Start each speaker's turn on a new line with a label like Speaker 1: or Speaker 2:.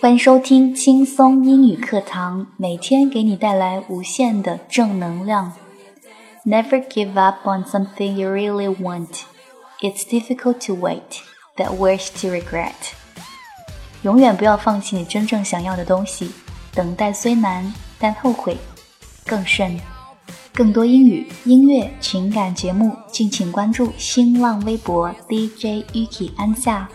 Speaker 1: 欢迎收听轻松英语课堂，每天给你带来无限的正能量。Never give up on something you really want. It's difficult to wait, but worse to regret. 永远不要放弃你真正想要的东西，等待虽难，但后悔更甚。 更多英语、音乐、情感节目，敬请关注新浪微博 DJ Yuki 安夏。